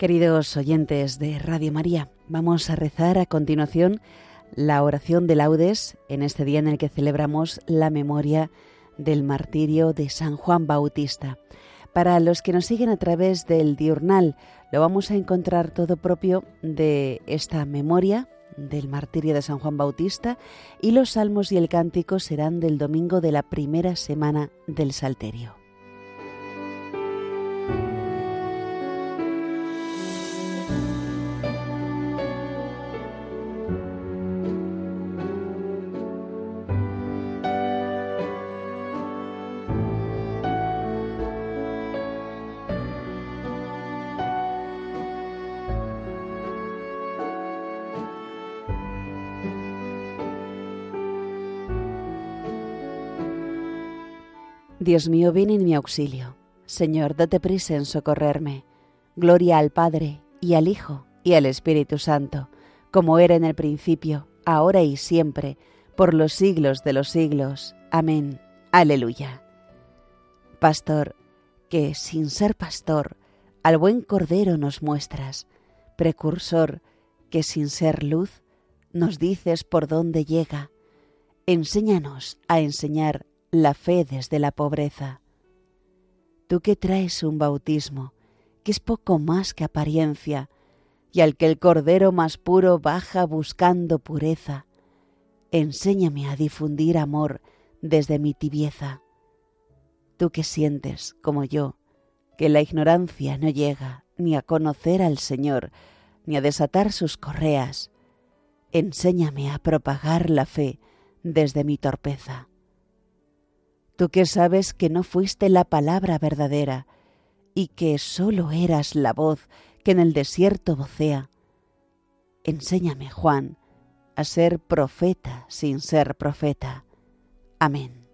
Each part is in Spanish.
Queridos oyentes de Radio María, vamos a rezar a continuación la oración de laudes en este día en el que celebramos la memoria del martirio de San Juan Bautista. Para los que nos siguen a través del diurnal, lo vamos a encontrar todo propio de esta memoria del martirio de San Juan Bautista y los salmos y el cántico serán del domingo de la primera semana del Salterio. Dios mío, ven en mi auxilio. Señor, date prisa en socorrerme. Gloria al Padre, y al Hijo, y al Espíritu Santo, como era en el principio, ahora y siempre, por los siglos de los siglos. Amén. Aleluya. Pastor, que sin ser pastor, al buen Cordero nos muestras, precursor, que sin ser luz, nos dices por dónde llega. Enséñanos a enseñar la fe desde la pobreza. Tú que traes un bautismo, que es poco más que apariencia, y al que el Cordero más puro baja buscando pureza, enséñame a difundir amor desde mi tibieza. Tú que sientes, como yo, que la ignorancia no llega ni a conocer al Señor, ni a desatar sus correas, enséñame a propagar la fe desde mi torpeza tú que sabes que no fuiste la palabra verdadera y que sólo eras la voz que en el desierto vocea, enséñame, Juan, a ser profeta sin ser profeta. Amén.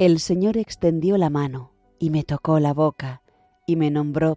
El Señor extendió la mano y me tocó la boca y me nombró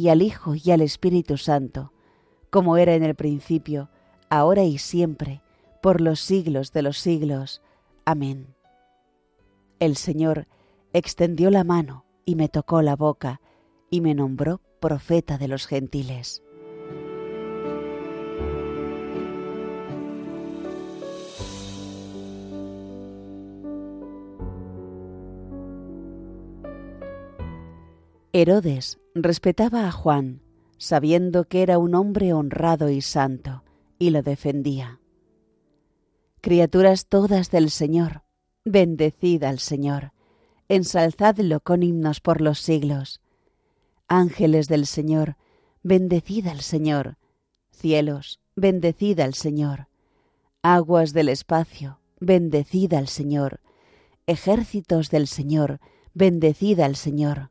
y al Hijo y al Espíritu Santo, como era en el principio, ahora y siempre, por los siglos de los siglos. Amén. El Señor extendió la mano y me tocó la boca y me nombró profeta de los gentiles. Herodes respetaba a Juan, sabiendo que era un hombre honrado y santo, y lo defendía. Criaturas todas del Señor, bendecid al Señor, ensalzadlo con himnos por los siglos. Ángeles del Señor, bendecid al Señor. Cielos, bendecid al Señor. Aguas del espacio, bendecid al Señor. Ejércitos del Señor, bendecid al Señor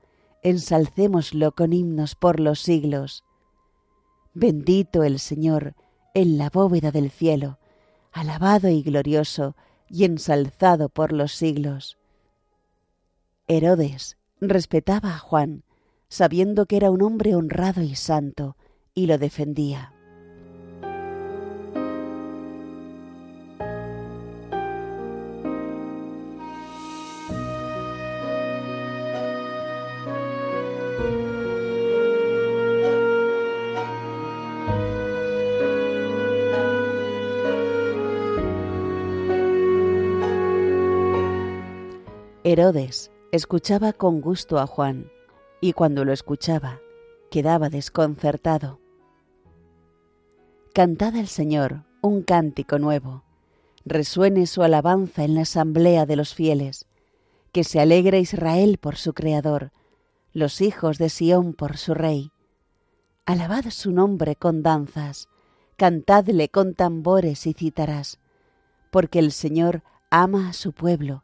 ensalcémoslo con himnos por los siglos. Bendito el Señor en la bóveda del cielo, alabado y glorioso y ensalzado por los siglos. Herodes respetaba a Juan, sabiendo que era un hombre honrado y santo, y lo defendía. Herodes escuchaba con gusto a Juan, y cuando lo escuchaba, quedaba desconcertado. Cantad al Señor un cántico nuevo, resuene su alabanza en la asamblea de los fieles, que se alegre Israel por su Creador, los hijos de Sión por su Rey. Alabad su nombre con danzas, cantadle con tambores y cítaras, porque el Señor ama a su pueblo,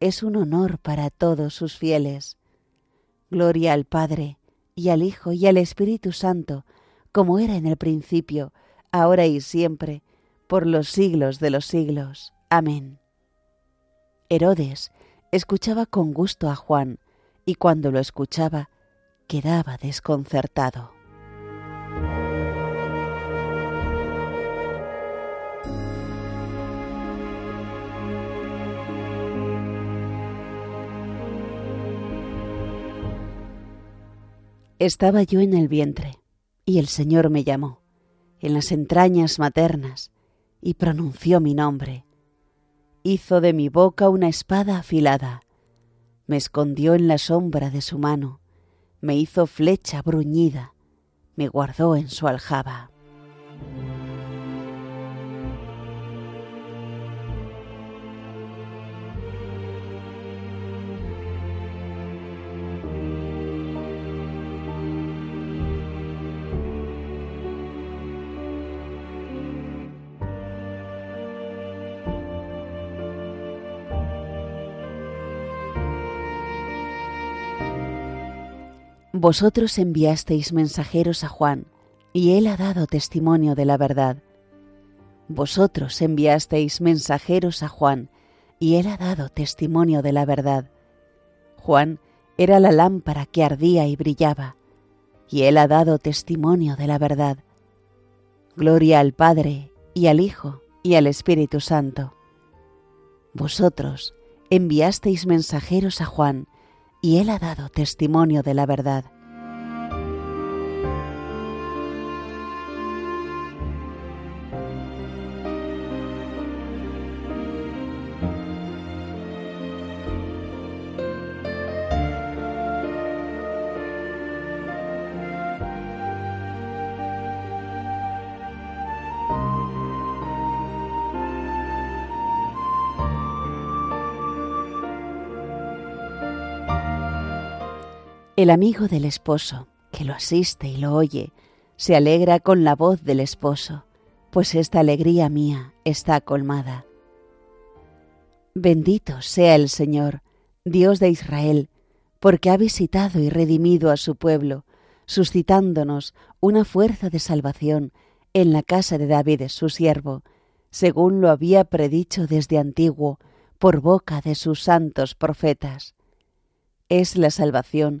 es un honor para todos sus fieles. Gloria al Padre, y al Hijo, y al Espíritu Santo, como era en el principio, ahora y siempre, por los siglos de los siglos. Amén. Herodes escuchaba con gusto a Juan, y cuando lo escuchaba, quedaba desconcertado. Estaba yo en el vientre, y el Señor me llamó, en las entrañas maternas, y pronunció mi nombre. Hizo de mi boca una espada afilada, me escondió en la sombra de su mano, me hizo flecha bruñida, me guardó en su aljaba. Vosotros enviasteis mensajeros a Juan, y él ha dado testimonio de la verdad. Vosotros enviasteis mensajeros a Juan, y él ha dado testimonio de la verdad. Juan era la lámpara que ardía y brillaba, y él ha dado testimonio de la verdad. Gloria al Padre, y al Hijo, y al Espíritu Santo. Vosotros enviasteis mensajeros a Juan, y él ha dado testimonio de la verdad. El amigo del esposo, que lo asiste y lo oye, se alegra con la voz del esposo, pues esta alegría mía está colmada. Bendito sea el Señor, Dios de Israel, porque ha visitado y redimido a su pueblo, suscitándonos una fuerza de salvación en la casa de David su siervo, según lo había predicho desde antiguo por boca de sus santos profetas. Es la salvación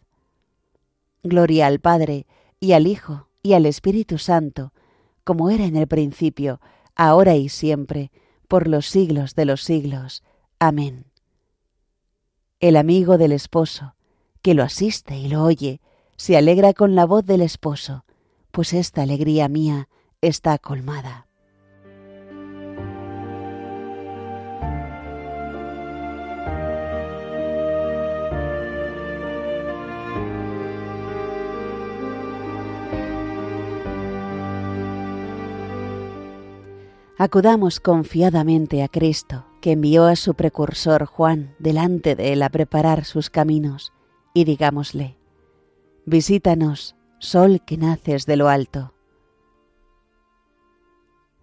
Gloria al Padre, y al Hijo, y al Espíritu Santo, como era en el principio, ahora y siempre, por los siglos de los siglos. Amén. El amigo del esposo, que lo asiste y lo oye, se alegra con la voz del esposo, pues esta alegría mía está colmada. Acudamos confiadamente a Cristo, que envió a su precursor Juan delante de él a preparar sus caminos, y digámosle, Visítanos, sol que naces de lo alto.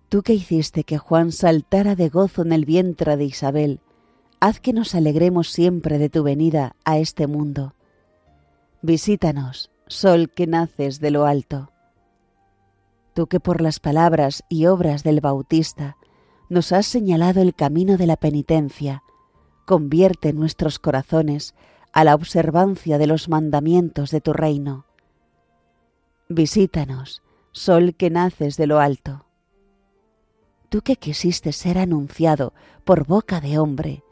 Tú que hiciste que Juan saltara de gozo en el vientre de Isabel, haz que nos alegremos siempre de tu venida a este mundo. Visítanos, sol que naces de lo alto tú que por las palabras y obras del Bautista nos has señalado el camino de la penitencia, convierte nuestros corazones a la observancia de los mandamientos de tu reino. Visítanos, sol que naces de lo alto. Tú que quisiste ser anunciado por boca de hombre,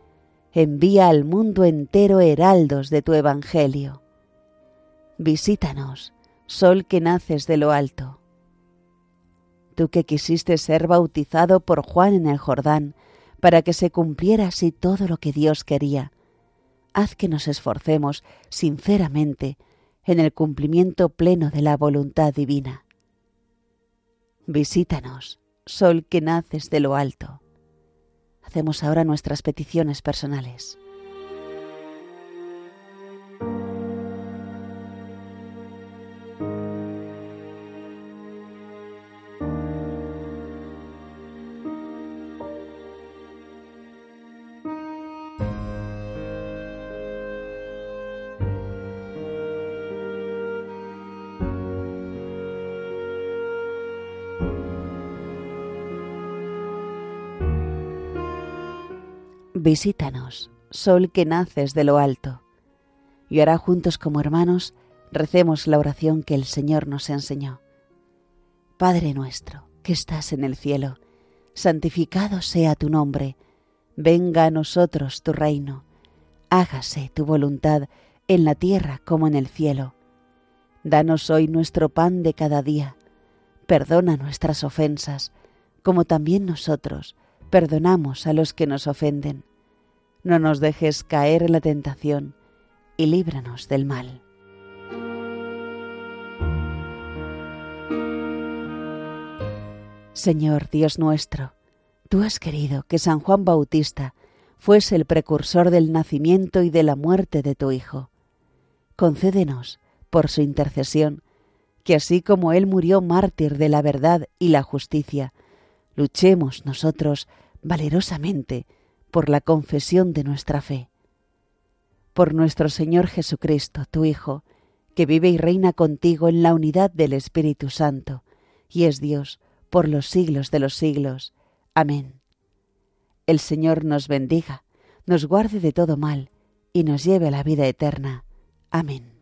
envía al mundo entero heraldos de tu Evangelio. Visítanos, sol que naces de lo alto tú que quisiste ser bautizado por Juan en el Jordán, para que se cumpliera así todo lo que Dios quería. Haz que nos esforcemos sinceramente en el cumplimiento pleno de la voluntad divina. Visítanos, sol que naces de lo alto. Hacemos ahora nuestras peticiones personales. Visítanos, sol que naces de lo alto. Y ahora juntos como hermanos recemos la oración que el Señor nos enseñó. Padre nuestro, que estás en el cielo, santificado sea tu nombre, venga a nosotros tu reino, hágase tu voluntad en la tierra como en el cielo. Danos hoy nuestro pan de cada día, perdona nuestras ofensas, como también nosotros perdonamos a los que nos ofenden no nos dejes caer en la tentación y líbranos del mal. Señor Dios nuestro, tú has querido que San Juan Bautista fuese el precursor del nacimiento y de la muerte de tu Hijo. Concédenos, por su intercesión, que así como Él murió mártir de la verdad y la justicia, luchemos nosotros valerosamente por la confesión de nuestra fe. por nuestro Señor Jesucristo, tu Hijo, que vive y reina contigo en la unidad del Espíritu Santo, y es Dios por los siglos de los siglos. Amén. El Señor nos bendiga, nos guarde de todo mal, y nos lleve a la vida eterna. Amén.